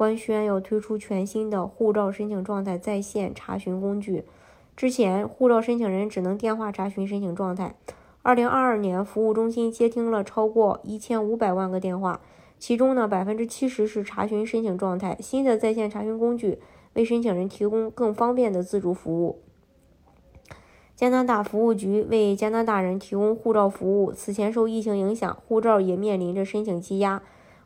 官宣要推出全新的护照申请状态在线查询工具。之前，护照申请人只能电话查询申请状态。二零二二年，服务中心接听了超过一千五百万个电话，其中呢，百分之七十是查询申请状态。新的在线查询工具为申请人提供更方便的自助服务。加拿大服务局为加拿大人提供护照服务。此前受疫情影响，护照也面临着申请积压。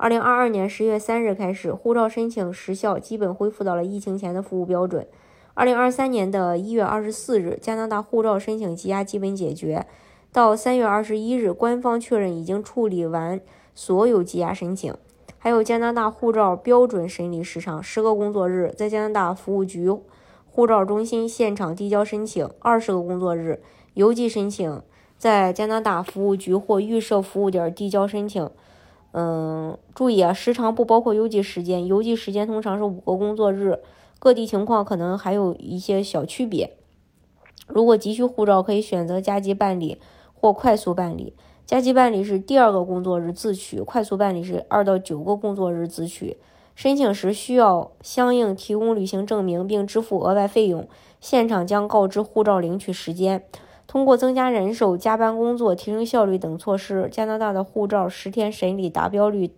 二零二二年十月三日开始，护照申请时效基本恢复到了疫情前的服务标准。二零二三年的一月二十四日，加拿大护照申请积压基本解决。到三月二十一日，官方确认已经处理完所有积压申请。还有加拿大护照标准审理时长十个工作日，在加拿大服务局护照中心现场递交申请二十个工作日，邮寄申请在加拿大服务局或预设服务点递交申请。嗯，注意啊，时长不包括邮寄时间，邮寄时间通常是五个工作日，各地情况可能还有一些小区别。如果急需护照，可以选择加急办理或快速办理。加急办理是第二个工作日自取，快速办理是二到九个工作日自取。申请时需要相应提供旅行证明，并支付额外费用，现场将告知护照领取时间。通过增加人手、加班工作、提升效率等措施，加拿大的护照十天审理达标率，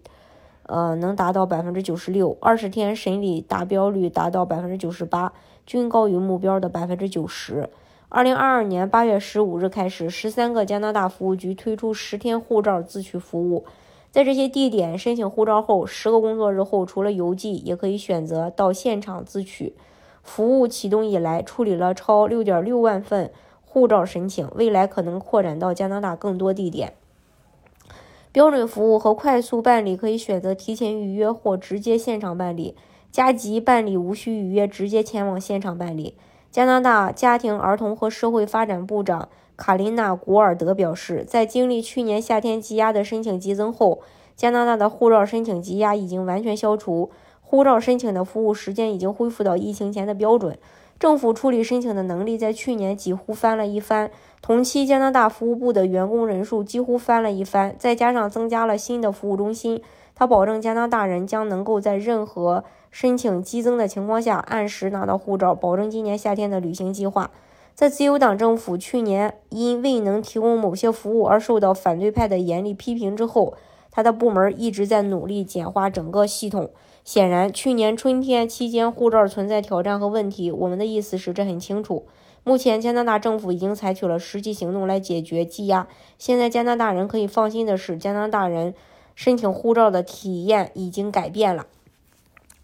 呃，能达到百分之九十六；二十天审理达标率达到百分之九十八，均高于目标的百分之九十。二零二二年八月十五日开始，十三个加拿大服务局推出十天护照自取服务。在这些地点申请护照后，十个工作日后，除了邮寄，也可以选择到现场自取。服务启动以来，处理了超六点六万份。护照申请未来可能扩展到加拿大更多地点。标准服务和快速办理可以选择提前预约或直接现场办理。加急办理无需预约，直接前往现场办理。加拿大家庭、儿童和社会发展部长卡琳娜·古尔德表示，在经历去年夏天积压的申请激增后，加拿大的护照申请积压已经完全消除，护照申请的服务时间已经恢复到疫情前的标准。政府处理申请的能力在去年几乎翻了一番，同期加拿大服务部的员工人数几乎翻了一番，再加上增加了新的服务中心，他保证加拿大人将能够在任何申请激增的情况下按时拿到护照，保证今年夏天的旅行计划。在自由党政府去年因未能提供某些服务而受到反对派的严厉批评之后，他的部门一直在努力简化整个系统。显然，去年春天期间护照存在挑战和问题。我们的意思是，这很清楚。目前，加拿大政府已经采取了实际行动来解决积压。现在，加拿大人可以放心的是，加拿大人申请护照的体验已经改变了。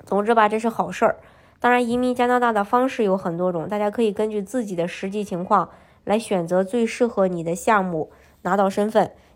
总之吧，这是好事儿。当然，移民加拿大的方式有很多种，大家可以根据自己的实际情况来选择最适合你的项目，拿到身份。